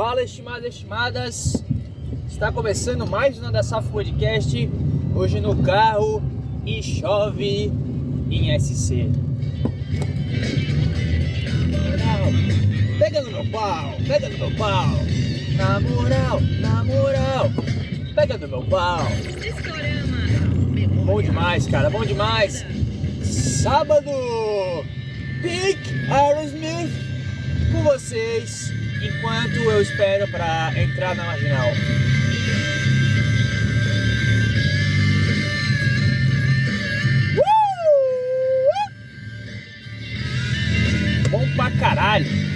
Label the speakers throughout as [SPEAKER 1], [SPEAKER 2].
[SPEAKER 1] Fala, estimadas e estimadas. Está começando mais um da Podcast. Hoje no carro e chove em SC. Pega no meu pau, pega no meu pau. Na moral, na moral, pega no meu pau. Bom demais, cara, bom demais. Sábado, Pink Aerosmith com vocês enquanto eu espero para entrar na marginal. Uh! Bom pra caralho.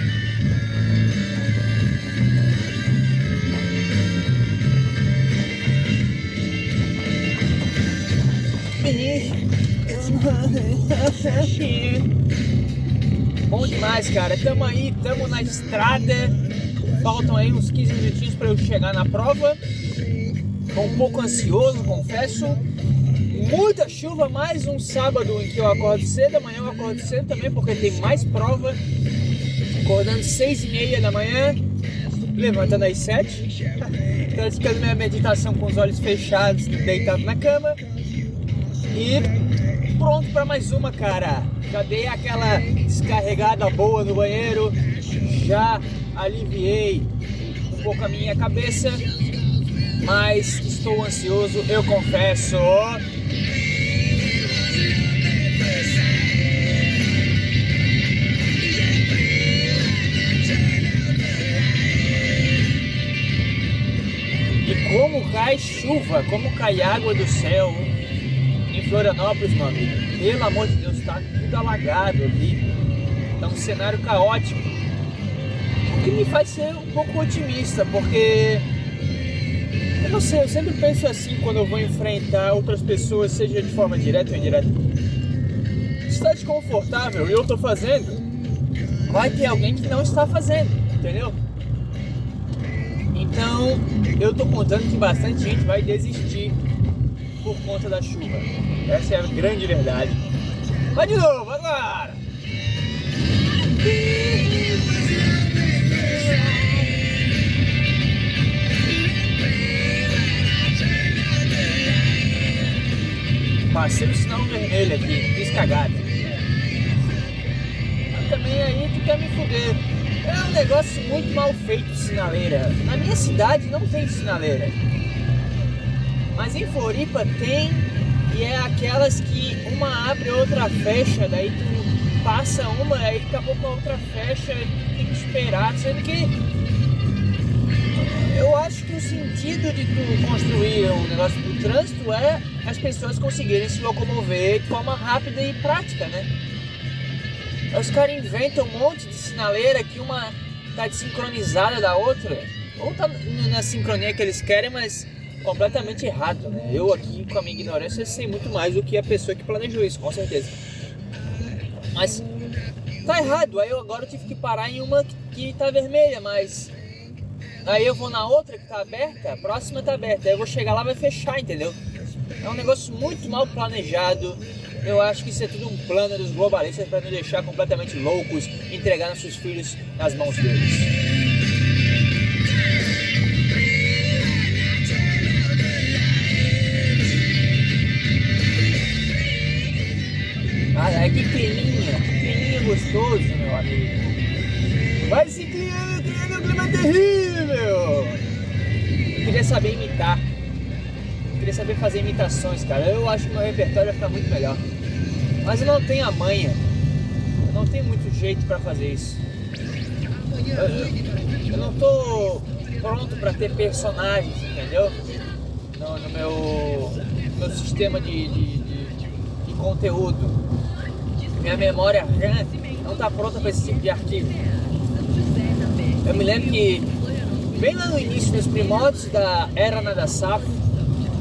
[SPEAKER 1] Bom demais, cara. Tamo aí, tamo na estrada. Faltam aí uns 15 minutinhos para eu chegar na prova. Tô um pouco ansioso, confesso. Muita chuva, mais um sábado em que eu acordo cedo. Amanhã eu acordo cedo também porque tem mais prova. Acordando 6 e meia da manhã, levantando às 7. Praticando minha meditação com os olhos fechados, deitado na cama. E pronto para mais uma, cara. Já dei aquela descarregada boa no banheiro, já aliviei um pouco a minha cabeça, mas estou ansioso, eu confesso. E como cai chuva, como cai água do céu Florianópolis, meu amigo. Pelo amor de Deus, tá tudo alagado ali. Tá um cenário caótico. O que me faz ser um pouco otimista, porque eu não sei, eu sempre penso assim quando eu vou enfrentar outras pessoas, seja de forma direta ou indireta. Está desconfortável e eu tô fazendo, vai ter alguém que não está fazendo, entendeu? Então, eu tô contando que bastante gente vai desistir por conta da chuva. Essa é a grande verdade. Vai de novo, agora! Passei o sinal vermelho aqui, fiz cagada. Mas também aí tu quer me fuder. É um negócio muito mal feito sinaleira. Na minha cidade não tem sinaleira. Mas em Floripa tem e é aquelas que uma abre, outra fecha, daí tu passa uma, aí daqui a pouco a outra fecha e tu tem que esperar, sendo que eu acho que o sentido de tu construir um negócio do trânsito é as pessoas conseguirem se locomover de forma rápida e prática, né? Os caras inventam um monte de sinaleira que uma tá desincronizada da outra, ou tá na sincronia que eles querem, mas completamente errado, né? Eu aqui, com a minha ignorância, sei muito mais do que a pessoa que planejou isso, com certeza. Mas tá errado, aí eu agora tive que parar em uma que tá vermelha, mas aí eu vou na outra que tá aberta, a próxima tá aberta, aí eu vou chegar lá vai fechar, entendeu? É um negócio muito mal planejado. Eu acho que isso é tudo um plano dos globalistas para nos deixar completamente loucos, entregar nossos filhos nas mãos deles. Ah, que climinha, que climinha gostoso, meu amigo. Vai se criando, criando um clima terrível. Eu queria saber imitar. Eu queria saber fazer imitações, cara. Eu acho que meu repertório vai ficar muito melhor. Mas eu não tenho a manha. Eu não tenho muito jeito para fazer isso. Eu, eu, não tô pronto para ter personagens, entendeu? No, no meu, no meu sistema de, de, de, de conteúdo minha memória não está pronta para esse tipo de arquivo. Eu me lembro que bem lá no início, nos primórdios da era Nada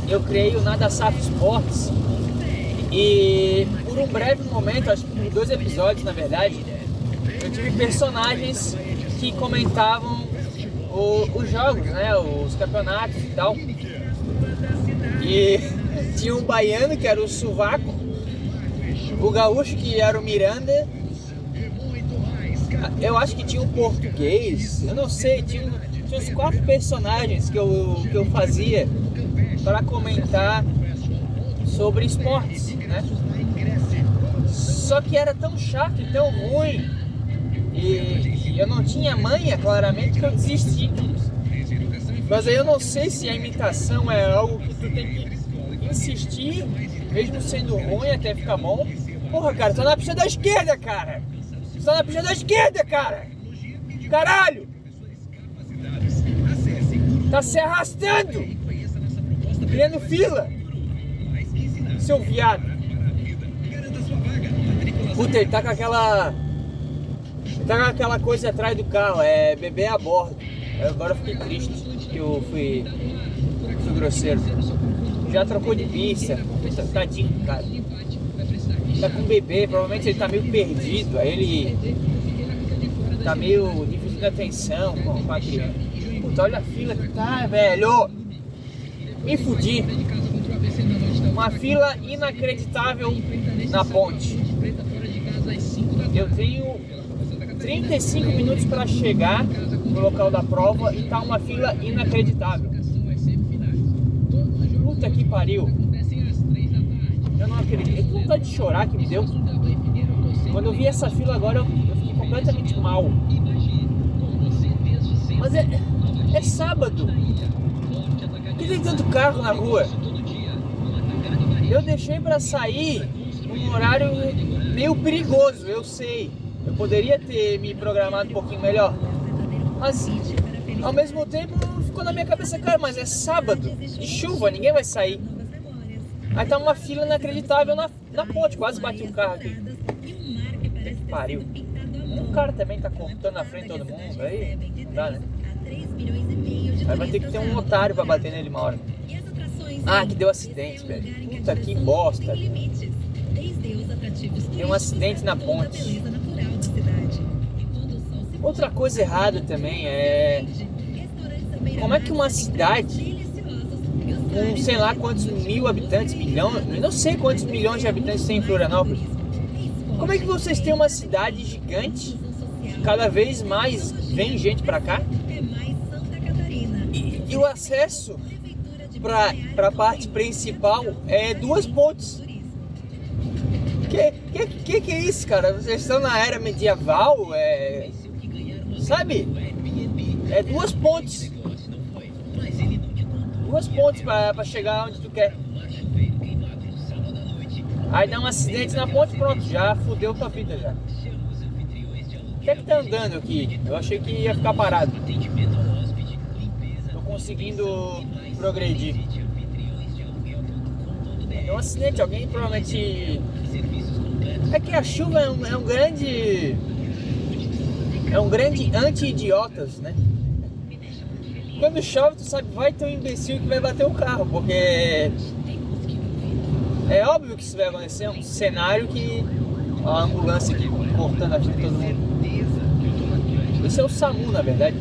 [SPEAKER 1] eu criei o Nada Safo Sports e por um breve momento, acho que por dois episódios na verdade, eu tive personagens que comentavam o, os jogos, né, os campeonatos e tal. E tinha um baiano que era o Suvaco, o gaúcho que era o Miranda. Eu acho que tinha um português, eu não sei, tinha, tinha uns quatro personagens que eu, que eu fazia para comentar sobre esportes, né? Só que era tão chato e tão ruim e eu não tinha manha, claramente, que eu desisti. Mas aí eu não sei se a imitação é algo que tu tem que insistir, mesmo sendo ruim até ficar bom. Porra, cara, tu tá na pista da esquerda, cara! Tu tá na pista da esquerda, cara! Caralho! Tá se arrastando! Criando fila! Seu viado! Puta, ele tá com aquela. Ele tá com aquela coisa atrás do carro, é bebê a bordo. Agora eu fiquei triste que eu fui, fui grosseiro. Já trocou de pista, tadinho, cara. Tá com um bebê, provavelmente ele tá meio perdido, aí ele tá meio dividindo atenção com a criança. Puta, olha a fila que tá, velho! Me fudi. Uma fila inacreditável na ponte. Eu tenho 35 minutos para chegar no local da prova e tá uma fila inacreditável. Puta que pariu. Acredito. Que vontade de chorar que me deu. Quando eu vi essa fila agora, eu, eu fiquei completamente mal. Mas é, é sábado. Por que tem tanto carro na rua? Eu deixei para sair num horário meio perigoso, eu sei. Eu poderia ter me programado um pouquinho melhor. Mas ao mesmo tempo ficou na minha cabeça, cara, mas é sábado, de chuva, ninguém vai sair. Aí tá uma fila inacreditável na, na ponte, quase bati um carro aqui. Pariu. O cara também tá cortando na frente todo mundo, aí não dá, né? Aí vai ter que ter um otário pra bater nele uma hora. Ah, que deu acidente, velho. Puta que bosta. Tem um acidente na ponte. Outra coisa errada também é. Como é que uma cidade com sei lá quantos mil habitantes, milhão, não sei quantos milhões de habitantes tem em Florianópolis. Como é que vocês têm uma cidade gigante, cada vez mais vem gente para cá? E, e, o acesso para a parte principal é duas pontes. Que, que, que, que é isso, cara? Vocês estão na era medieval? É, sabe? É duas pontes. Duas pontes para chegar onde tu quer. Aí dá um acidente na ponte, pronto, já fudeu tua vida já. O que é que tá andando aqui? Eu achei que ia ficar parado. Tô conseguindo progredir. Deu um acidente, alguém provavelmente é que a chuva é um, é um grande. É um grande anti-idiotas, né? Quando chove, tu sabe, vai ter um imbecil que vai bater o carro, porque é óbvio que isso vai acontecer, é um cenário que a ambulância aqui cortando a vida de todo mundo. Isso é o SAMU, na verdade.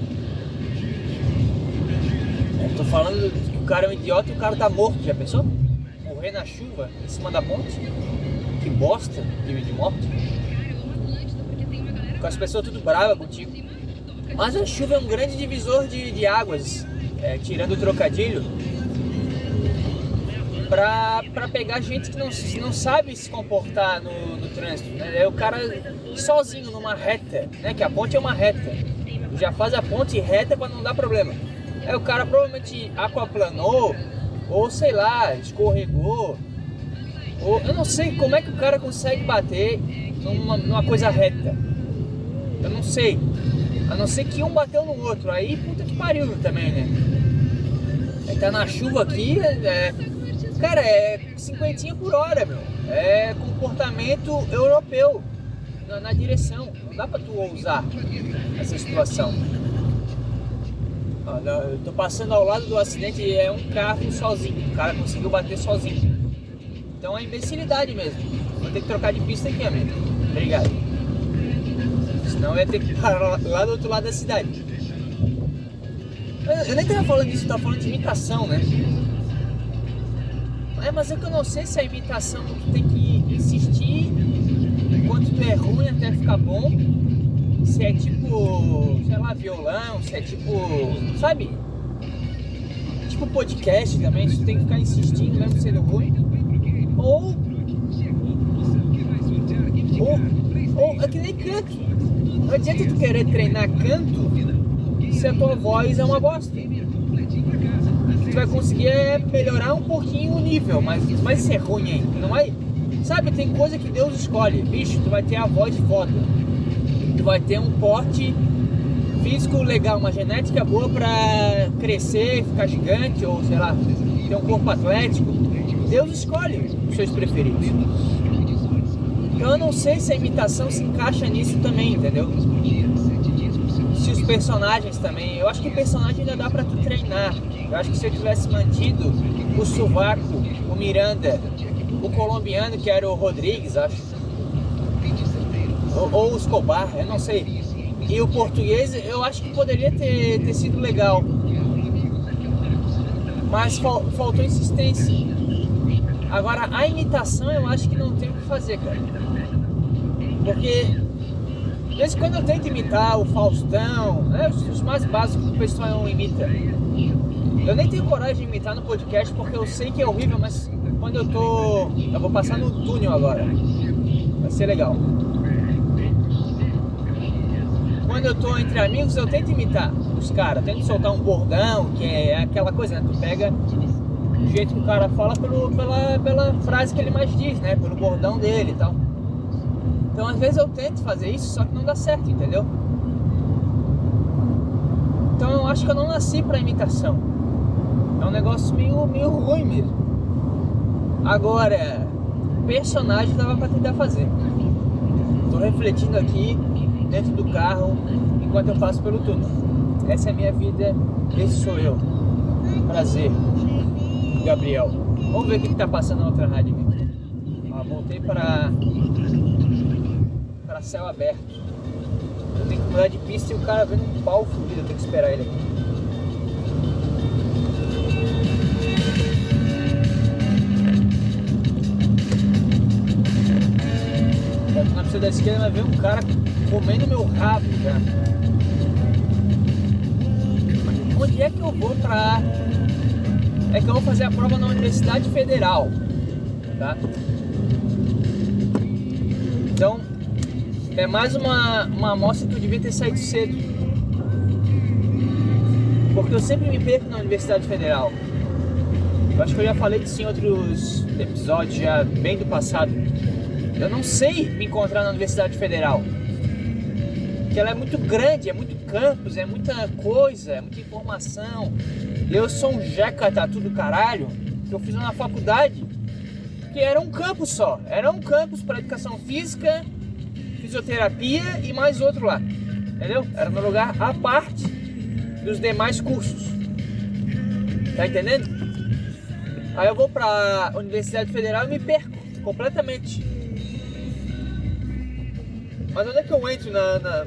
[SPEAKER 1] Eu tô falando que o cara é um idiota e o cara tá morto, já pensou? Morrer na chuva, em cima da ponte? que bosta de, de moto. Com as pessoas tudo bravas contigo. Mas a chuva é um grande divisor de, de águas, é, tirando o trocadilho, pra pegar gente que não, não sabe se comportar no, no trânsito. Né? É o cara sozinho numa reta, né? Que a ponte é uma reta. Já faz a ponte reta para não dar problema. É o cara provavelmente aquaplanou, ou sei lá, escorregou, eu não sei como é que o cara consegue bater numa, numa coisa reta. Eu não sei. A não ser que um bateu no outro. Aí puta que pariu também, né? Aí tá na chuva aqui, é, cara, é cinquentinha por hora, meu. É comportamento europeu na, na, direção. Não dá pra tu ousar essa situação. eu tô passando ao lado do acidente é um carro sozinho. O cara conseguiu bater sozinho. Então é imbecilidade mesmo. Vou ter que trocar de pista aqui, amigo. Obrigado. Senão eu ia ter que parar lá do outro lado da cidade. Eu nem tava falando disso, tava falando de imitação, né? É, mas é que eu não sei se a imitação tu tem que insistir enquanto tu é ruim até ficar bom, se é tipo, sei lá, violão, se é tipo, sabe? Tipo podcast também, tu tem que ficar insistindo, mesmo sendo ruim. Ou. Ou, ou é que nem canto. Não adianta tu querer treinar canto se a tua voz é uma bosta. Tu vai conseguir é melhorar um pouquinho o nível, mas vai ser ruim ainda, não vai? Sabe, tem coisa que Deus escolhe. Bicho, tu vai ter a voz foda. Tu vai ter um porte físico legal, uma genética boa pra crescer, ficar gigante, ou sei lá, ter um corpo atlético. Deus escolhe os seus preferidos. Eu não sei se a imitação se encaixa nisso também, entendeu? Se os personagens também. Eu acho que personagem ainda dá pra tu treinar. Eu acho que se eu tivesse mantido o Sovaco, o Miranda, o colombiano que era o Rodrigues, acho. Ou, ou o Escobar, eu não sei. E o português eu acho que poderia ter, ter sido legal. Mas fal, faltou insistência. Agora a imitação eu acho que não tem o que fazer, cara. Porque de vez em quando eu tento imitar o Faustão, né, os, mais básicos que o pessoal imita. Eu nem tenho coragem de imitar no podcast porque eu sei que é horrível, mas quando eu tô. Eu vou passar no túnel agora. Vai ser legal. Quando eu tô entre amigos, eu tento imitar os caras, tento soltar um bordão, que é aquela coisa, né? Tu pega o jeito que o cara fala pelo, pela, pela frase que ele mais diz, né? Pelo bordão dele e tal. Então às vezes eu tento fazer isso, só que não dá certo, entendeu? Então eu acho que eu não nasci pra imitação. É um negócio meio, meio ruim mesmo. Agora, personagem dava pra tentar fazer. Tô refletindo aqui dentro do carro enquanto eu passo pelo túnel. Essa é a minha vida, esse sou eu. Prazer, Gabriel. Vamos ver o que, que tá passando na outra rádio aqui. Voltei para para céu aberto. Eu tenho que mudar de pista e o cara vendo um pau fudido, eu tenho que esperar ele aqui. na pista da esquerda vai ver um cara comendo meu rabo já. Onde é que eu vou pra. É que eu vou fazer a prova na Universidade Federal. Tá? Então, é mais uma, uma amostra que eu devia ter saído cedo. Porque eu sempre me perco na Universidade Federal. Eu acho que eu já falei disso em outros episódios, já bem do passado. Eu não sei me encontrar na Universidade Federal. Porque ela é muito grande, é muito campus, é muita coisa, é muita informação. Eu sou um jeca tatu do caralho, que eu fiz na faculdade, que era um campus só. Era um campus para educação física, fisioterapia e mais outro lá. Entendeu? Era no lugar à parte dos demais cursos. Tá entendendo? Aí eu vou pra Universidade Federal e me perco completamente. Mas onde é que eu entro na, na,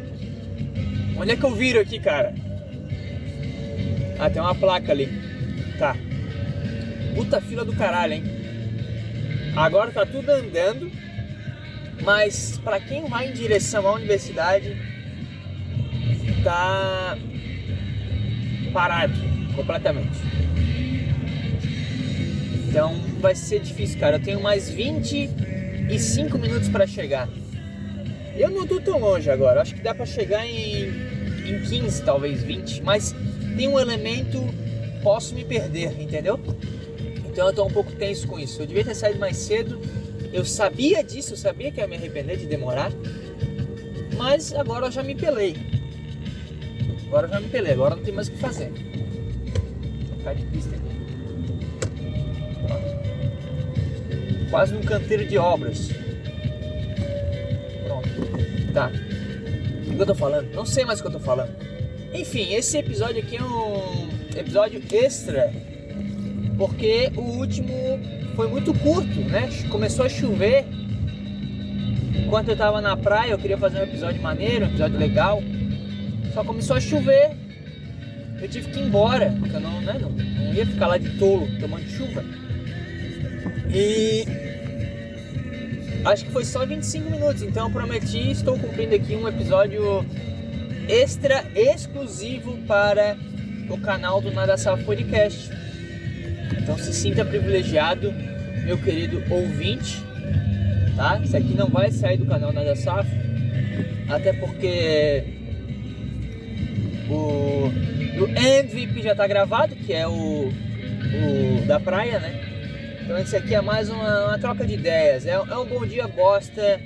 [SPEAKER 1] Onde é que eu viro aqui, cara? Ah, tem uma placa ali. Tá. Puta fila do caralho, hein? Agora tá tudo andando. Mas para quem vai em direção à universidade, tá parado completamente. Então vai ser difícil, cara. Eu tenho mais 25 minutos para chegar. Eu não tô tão longe agora, acho que dá para chegar em, em 15, talvez 20, mas tem um elemento, posso me perder, entendeu? Então eu tô um pouco tenso com isso. Eu devia ter saído mais cedo, eu sabia disso, eu sabia que ia me arrepender de demorar, mas agora eu já me pelei. Agora eu já me pelei, agora não tem mais o que fazer. Vou ficar de pista aqui. Quase num canteiro de obras. Tá. O que eu tô falando? Não sei mais o que eu tô falando. Enfim, esse episódio aqui é um episódio extra. Porque o último foi muito curto, né? Começou a chover. Enquanto eu tava na praia, eu queria fazer um episódio maneiro, um episódio legal. Só começou a chover. Eu tive que ir embora, porque eu não, né, não, não ia ficar lá de tolo tomando chuva. E Acho que foi só 25 minutos, então eu prometi, estou cumprindo aqui um episódio extra exclusivo para o canal do Nada Safo Podcast. Então se sinta privilegiado, meu querido ouvinte, tá? Isso aqui não vai sair do canal Nada Safo, até porque o, o MVP já está gravado, que é o, o da praia, né? Então esse aqui é mais uma, uma troca de ideias. É, é, um bom dia bosta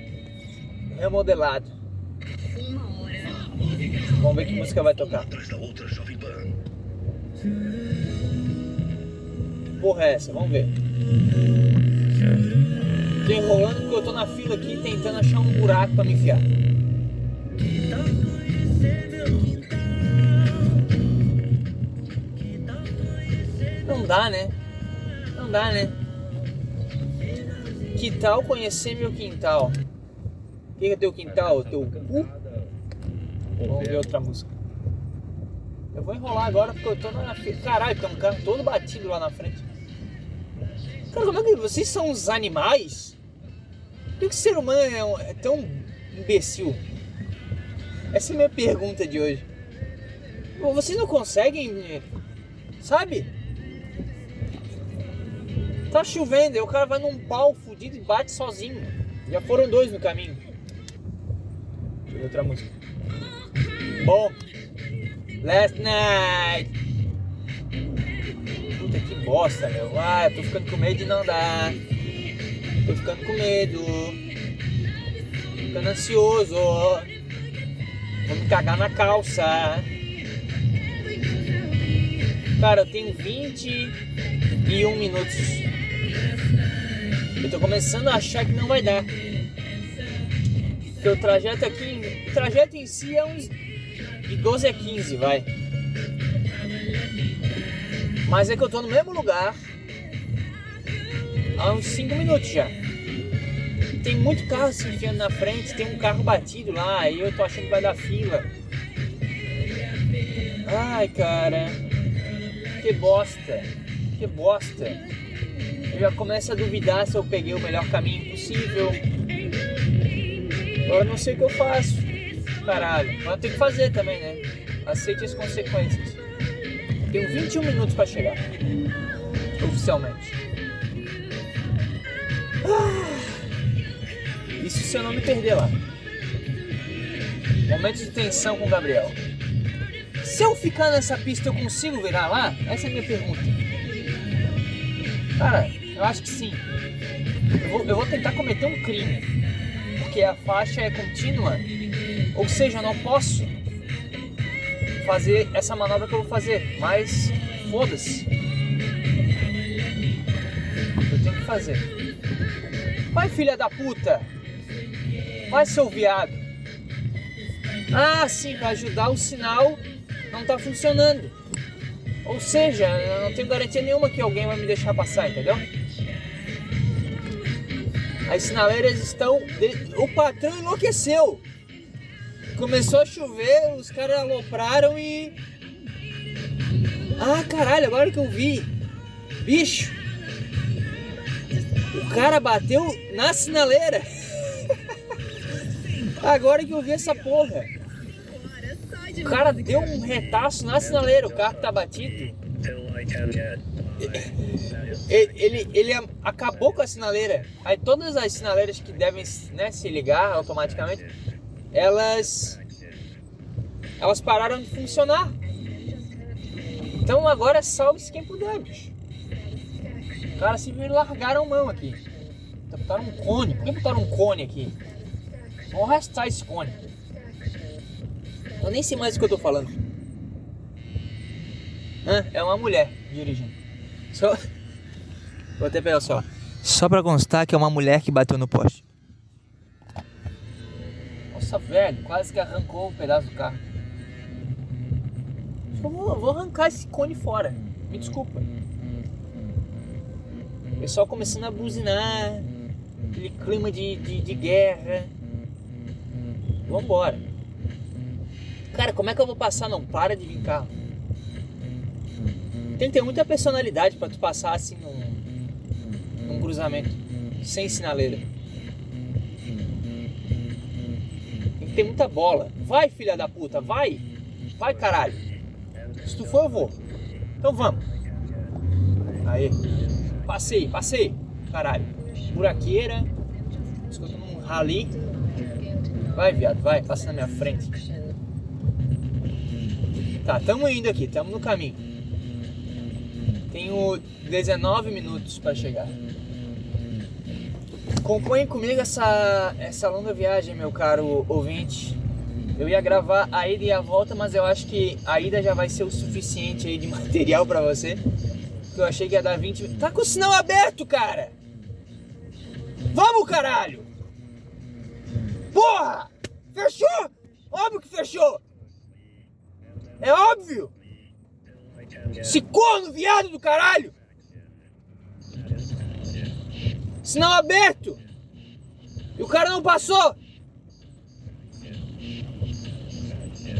[SPEAKER 1] remodelado. Vamos ver que música vai tocar. Porra é essa? Vamos ver. Tô enrolando porque eu tô na fila aqui tentando achar um buraco pra me enfiar. Não dá, né? Não dá, né? Que tal conhecer meu quintal? O que é teu quintal? Teu cu? Vamos ver outra música. Eu vou enrolar agora porque eu tô na frente. Caralho, tem um carro todo batido lá na frente. Cara, como é que vocês são uns animais? Por que o ser humano é, um, é tão imbecil? Essa é a minha pergunta de hoje. Vocês não conseguem, sabe? Tá chovendo, aí o cara vai num pau fudido e bate sozinho. Já foram dois no caminho. Deixa eu ver outra música. Bom. Last night. Bosta, meu. Ah, eu tô ficando com medo de não dar. Tô ficando com medo. Ficando ansioso. Vou me cagar na calça. Cara, eu tenho 21 minutos eu tô começando a achar que não vai dar. Porque o trajeto aqui, o trajeto em si é uns de 12 a 15, vai. Mas é que eu tô no mesmo lugar há uns 5 minutos já. Tem muito carro se enfiando na frente, tem um carro batido lá, e eu tô achando que vai dar fila. Ai, cara. Que bosta. Que bosta eu já começo a duvidar se eu peguei o melhor caminho possível. Agora não sei o que eu faço. Caralho. Mas eu tenho que fazer também, né? Aceite as consequências. Tenho 21 minutos para chegar. Oficialmente. Ah, isso se eu não me perder lá. Momento de tensão com o Gabriel. Se eu ficar nessa pista, eu consigo virar lá? Essa é a minha pergunta. Cara, eu acho que sim. Eu vou, eu vou tentar cometer um crime. Porque a faixa é contínua. Ou seja, eu não posso fazer essa manobra que eu vou fazer. Mas foda-se. Eu tenho que fazer. Vai, filha da puta! Vai, seu viado! Ah, sim, para ajudar o sinal não tá funcionando. Ou seja, eu não tenho garantia nenhuma que alguém vai me deixar passar, entendeu? As sinaleiras estão. O patrão enlouqueceu. Começou a chover, os caras alopraram e. Ah, caralho, agora que eu vi. Bicho. O cara bateu na sinaleira. agora que eu vi essa porra. O cara deu um retaço na sinaleira, o carro tá batido ele, ele, ele, acabou com a sinaleira. Aí todas as sinaleiras que devem né, se ligar automaticamente, elas elas pararam de funcionar. Então agora salve-se quem puder, bicho. Os caras simplesmente largaram mão aqui. Então, botaram um cone. Por que botaram um cone aqui? Vamos arrastar esse cone. Eu nem sei mais o que eu tô falando. É uma mulher dirigindo. Só... Vou até pegar celular. Só pra constar que é uma mulher que bateu no poste. Nossa, velho, quase que arrancou um pedaço do carro. Eu vou, vou arrancar esse cone fora. Me desculpa. O pessoal começando a buzinar. Aquele clima de, de, de guerra. Vambora. Cara, como é que eu vou passar? Não para de vir carro. Tem que ter muita personalidade para tu passar assim num, num cruzamento sem sinaleira. Tem muita bola. Vai, filha da puta, vai. Vai, caralho. Se tu for, eu vou. Então vamos. Aí. Passei, passei. Caralho. Buraqueira. Escutando um rali. Vai, viado, vai. Passa na minha frente. Tá, tamo indo aqui, tamo no caminho. Tenho 19 minutos para chegar. Acompanhe comigo essa, essa longa viagem, meu caro ouvinte. Eu ia gravar a ida e a volta, mas eu acho que a ida já vai ser o suficiente aí de material para você. Que eu achei que ia dar 20 minutos. Tá com o sinal aberto, cara! Vamos, caralho! Porra! Fechou? Óbvio que fechou! É óbvio! Se corno, viado do caralho! Sinal aberto! E o cara não passou!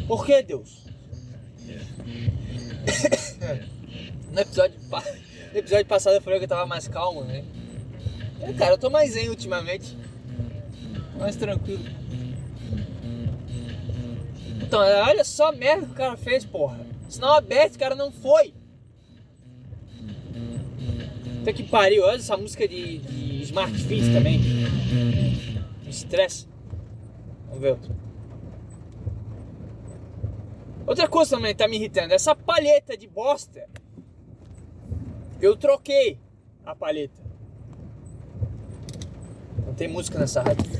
[SPEAKER 1] Por que, Deus? no, episódio, no episódio passado eu falei que eu tava mais calmo, né? É, cara, eu tô mais zen ultimamente. Mais tranquilo. Então, olha só a merda que o cara fez, porra. Sinal aberto, o cara não foi. Até que pariu, olha essa música de, de Smart Fit também. Estresse. Vamos ver outro. Outra coisa também tá me irritando, essa palheta de bosta. Eu troquei a palheta. Não tem música nessa rádio.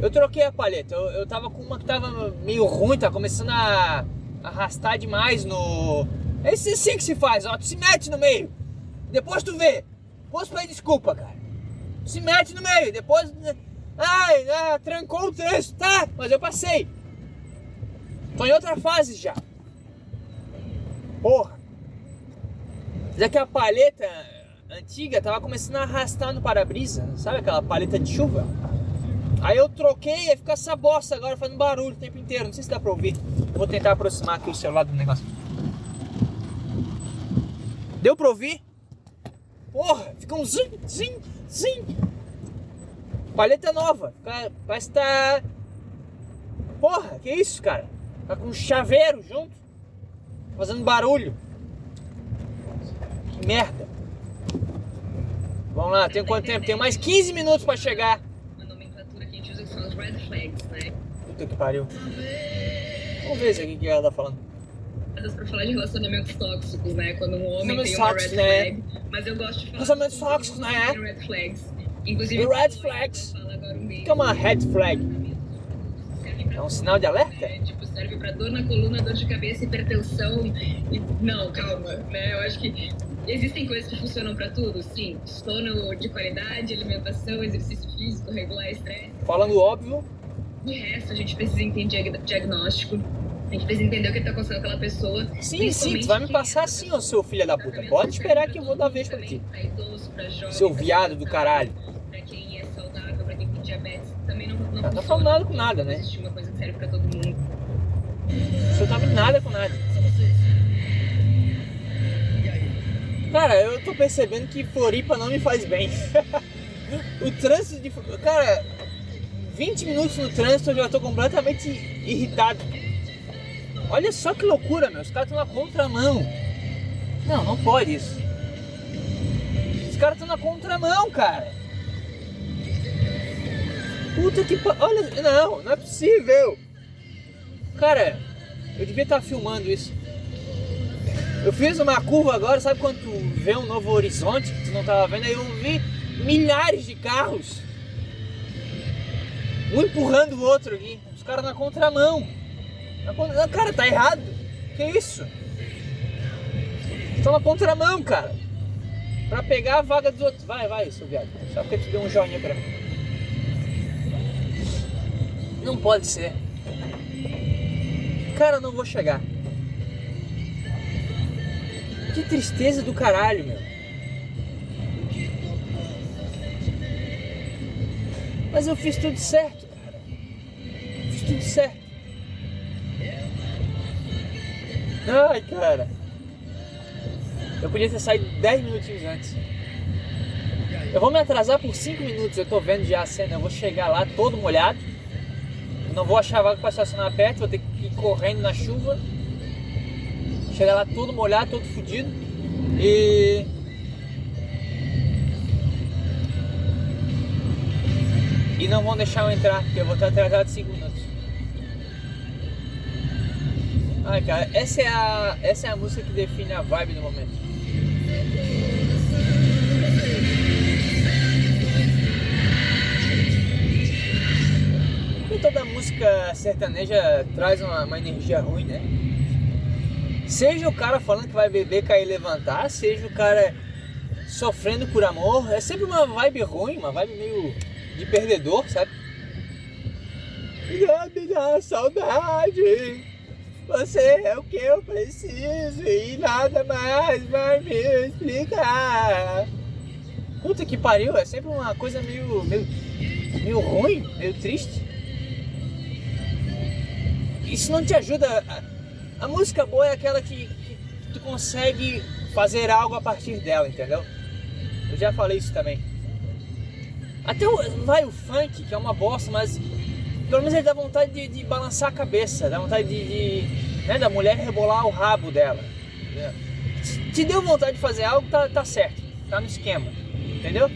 [SPEAKER 1] Eu troquei a palheta. Eu, eu tava com uma que tava meio ruim, tá começando a arrastar demais no. É assim que se faz, ó. Tu se mete no meio. Depois tu vê. Tu pede desculpa, cara. Se mete no meio. Depois. Ai, ah, trancou o trânsito, tá? Mas eu passei. Tô em outra fase já. Porra. Já que a palheta antiga tava começando a arrastar no para-brisa, sabe aquela palheta de chuva? Aí eu troquei e fica essa bosta agora fazendo barulho o tempo inteiro. Não sei se dá pra ouvir. Vou tentar aproximar aqui o celular do negócio. Deu pra ouvir? Porra, fica um zim, zim, zim. Palheta nova. Parece que tá. Porra, que isso, cara? Tá com um chaveiro junto. Fazendo barulho. Que merda. Vamos lá, tem quanto tempo? Tem mais 15 minutos pra chegar red flags, né? Puta que pariu. Vamos ver isso aqui que ela tá falando.
[SPEAKER 2] Pra falar de relacionamentos tóxicos, né? Quando um homem tem uma red né? flag. Mas eu gosto de falar.
[SPEAKER 1] Relacionamentos tóxicos, né?
[SPEAKER 2] Red flags. Inclusive,
[SPEAKER 1] red flags. O que é uma red flag? É um sinal de alerta?
[SPEAKER 2] É, tipo, serve pra dor na coluna, dor de cabeça, hipertensão. E... Não, calma, né? Eu acho que existem coisas que funcionam pra tudo, sim. Sono de qualidade, alimentação, exercício físico, regular estresse.
[SPEAKER 1] Falando óbvio.
[SPEAKER 2] De resto, a gente precisa entender diagnóstico. A gente precisa entender o que tá acontecendo com aquela pessoa.
[SPEAKER 1] Sim, sim, tu vai me passar assim, ô seu filho da puta. Pode esperar que eu vou dar vez pra ti. Seu viado do caralho.
[SPEAKER 2] Pra quem é saudável, pra quem tem diabetes, também não, não,
[SPEAKER 1] não tá falando nada com nada, né?
[SPEAKER 2] Existe uma coisa que serve pra todo mundo.
[SPEAKER 1] Você tá nada com nada. Cara, eu tô percebendo que Floripa não me faz bem. o trânsito de. Cara, 20 minutos no trânsito eu já tô completamente irritado. Olha só que loucura, meu. Os caras estão na contramão. Não, não pode isso. Os caras estão na contramão, cara. Puta que. Olha, não, não é possível. Cara, eu devia estar filmando isso. Eu fiz uma curva agora, sabe quando tu vê um novo horizonte que tu não tava vendo? Aí eu vi milhares de carros. Um empurrando o outro aqui. Os caras na contramão. Cara, tá errado. Que isso? Estão na contramão, cara. Pra pegar a vaga dos outros. Vai, vai, seu viado. Só porque tu deu um joinha pra mim. Não pode ser. Cara, eu não vou chegar. Que tristeza do caralho, meu. Mas eu fiz tudo certo, cara. Fiz tudo certo. Ai, cara. Eu podia ter saído 10 minutinhos antes. Eu vou me atrasar por 5 minutos, eu tô vendo já a cena. Eu vou chegar lá todo molhado. não vou achar vaga para estacionar perto, vou ter que ir correndo na chuva. Chegar lá todo molhado, todo fodido. E. E não vão deixar eu entrar, porque eu vou estar atrasado 5 minutos. Ai cara, essa é a. Essa é a música que define a vibe do momento. E toda música sertaneja traz uma, uma energia ruim, né? Seja o cara falando que vai beber, cair e levantar, seja o cara sofrendo por amor, é sempre uma vibe ruim, uma vibe meio de perdedor, sabe? Saudade, você é o que eu preciso e nada mais vai me explicar. Puta que pariu, é sempre uma coisa meio, meio, meio ruim, meio triste. Isso não te ajuda a música boa é aquela que, que tu consegue fazer algo a partir dela, entendeu? Eu já falei isso também. Até o, vai o funk, que é uma bosta, mas pelo menos ele dá vontade de, de balançar a cabeça, dá vontade de, de né, da mulher rebolar o rabo dela. Te deu vontade de fazer algo, tá, tá certo, tá no esquema, entendeu?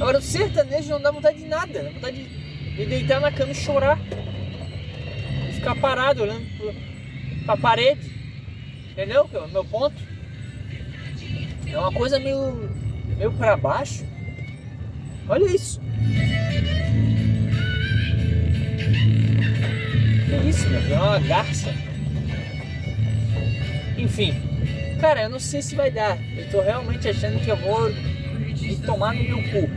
[SPEAKER 1] Agora o sertanejo não dá vontade de nada, dá vontade de, de deitar na cama e chorar, ficar parado olhando pro, pra parede. Entendeu? O meu ponto. É uma coisa meio, meio para baixo. Olha isso. Uma garça. Enfim. Cara, eu não sei se vai dar. Eu tô realmente achando que eu vou me tomar no meu cu.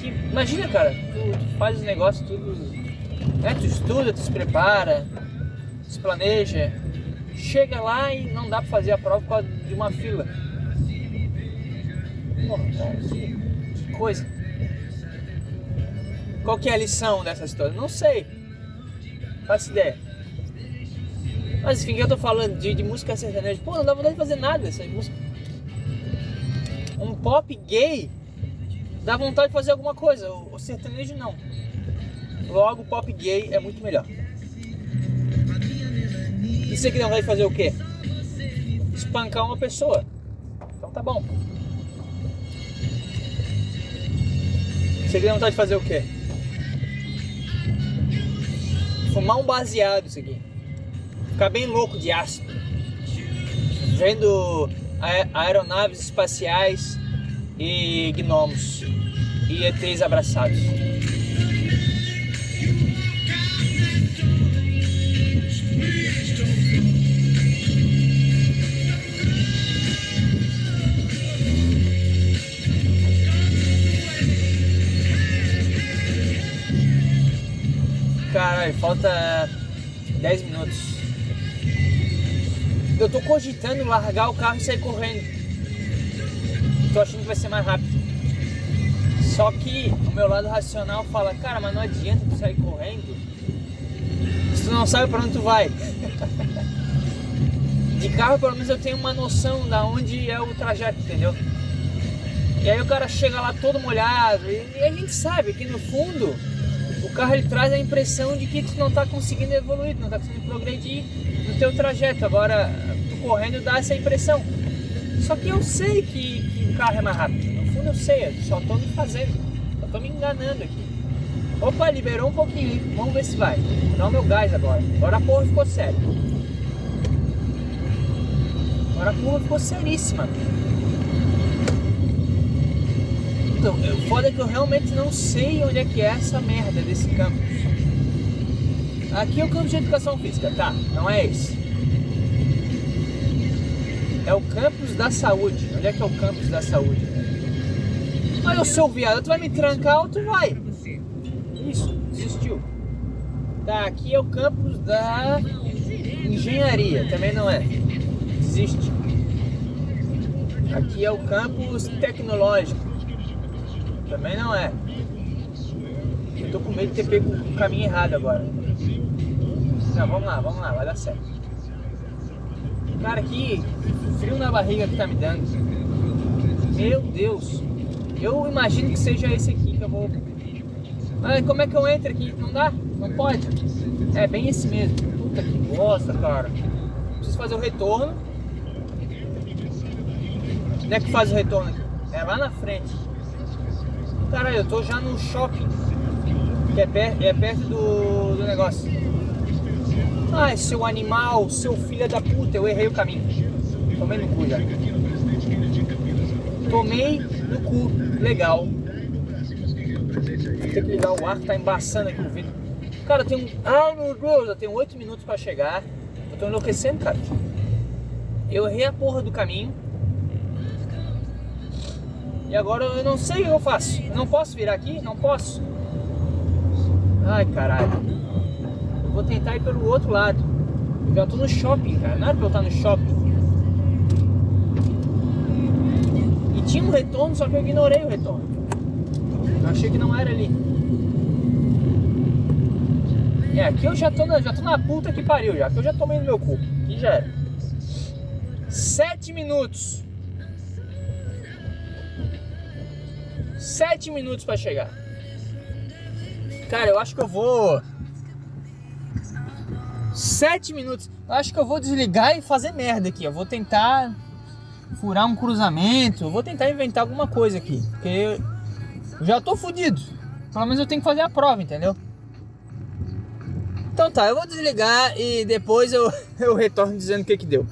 [SPEAKER 1] Que, imagina, cara, tu, tu faz os negócios tudo né? Tu estuda, tu se prepara, se planeja, chega lá e não dá para fazer a prova por causa de uma fila. Porra, cara, que coisa. Qual que é a lição dessa história? Não sei. Faço ideia. Mas enfim, eu tô falando de, de música sertaneja. Pô, não dá vontade de fazer nada essa música. Um pop gay dá vontade de fazer alguma coisa. O, o sertanejo não. Logo, pop gay é muito melhor. E você que não vai fazer o quê? Espancar uma pessoa. Então tá bom. Você que não vontade de fazer o quê? Fumar um baseado isso aqui. Ficar bem louco de ácido. Vendo aeronaves espaciais e gnomos. E ETs abraçados. Caralho, falta 10 minutos. Eu tô cogitando largar o carro e sair correndo. Tô achando que vai ser mais rápido. Só que o meu lado racional fala, cara, mas não adianta tu sair correndo se tu não sabe para onde tu vai. De carro pelo menos eu tenho uma noção da onde é o trajeto, entendeu? E aí o cara chega lá todo molhado e a gente sabe que no fundo o carro ele traz a impressão de que tu não está conseguindo evoluir, não está conseguindo progredir no teu trajeto. Agora, tu correndo dá essa impressão. Só que eu sei que, que o carro é mais rápido. No fundo eu sei, eu só estou me fazendo, só estou me enganando aqui. Opa, liberou um pouquinho? Vamos ver se vai. Dá o meu gás agora. Agora a porra ficou séria. Agora a porra ficou seríssima. Então, o foda é que eu realmente não sei onde é que é essa merda desse campus. Aqui é o campus de educação física, tá? Não é esse. É o campus da saúde. Onde é que é o campus da saúde? Olha o seu viado, tu vai me trancar ou tu vai? Isso, desistiu. Tá, aqui é o campus da engenharia, também não é. Desiste. Aqui é o campus tecnológico. Também não é. Eu tô com medo de ter pego o caminho errado agora. Não, vamos lá, vamos lá, vai dar certo. Cara, que frio na barriga que tá me dando. Meu Deus. Eu imagino que seja esse aqui que eu vou. Mas como é que eu entro aqui? Não dá? Não pode? É bem esse mesmo. Puta que bosta, cara. Preciso fazer o retorno. Onde é que faz o retorno aqui? É lá na frente. Caralho, eu tô já no shopping. Que é, per é perto do, do negócio. Ai, seu animal, seu filho da puta, eu errei o caminho. Tomei no cu já. Tomei no cu, legal. Ter que ligar o ar, tá embaçando aqui o vidro. Cara, eu tenho. Ai meu Deus, eu tenho 8 minutos pra chegar. Eu tô enlouquecendo, cara. Eu errei a porra do caminho. E agora eu não sei o que eu faço. Não posso virar aqui? Não posso. Ai caralho. Eu vou tentar ir pelo outro lado. Eu já tô no shopping, cara. Não era pra eu estar no shopping. E tinha um retorno, só que eu ignorei o retorno. Eu achei que não era ali. É, aqui eu já tô na, já tô na puta que pariu, já. Aqui eu já tomei no meu cu. Aqui já era. Sete minutos. Sete minutos pra chegar. Cara, eu acho que eu vou. Sete minutos. Eu acho que eu vou desligar e fazer merda aqui. Eu vou tentar furar um cruzamento. Eu vou tentar inventar alguma coisa aqui. Porque eu já tô fudido. Pelo menos eu tenho que fazer a prova, entendeu? Então tá, eu vou desligar e depois eu, eu retorno dizendo o que que deu.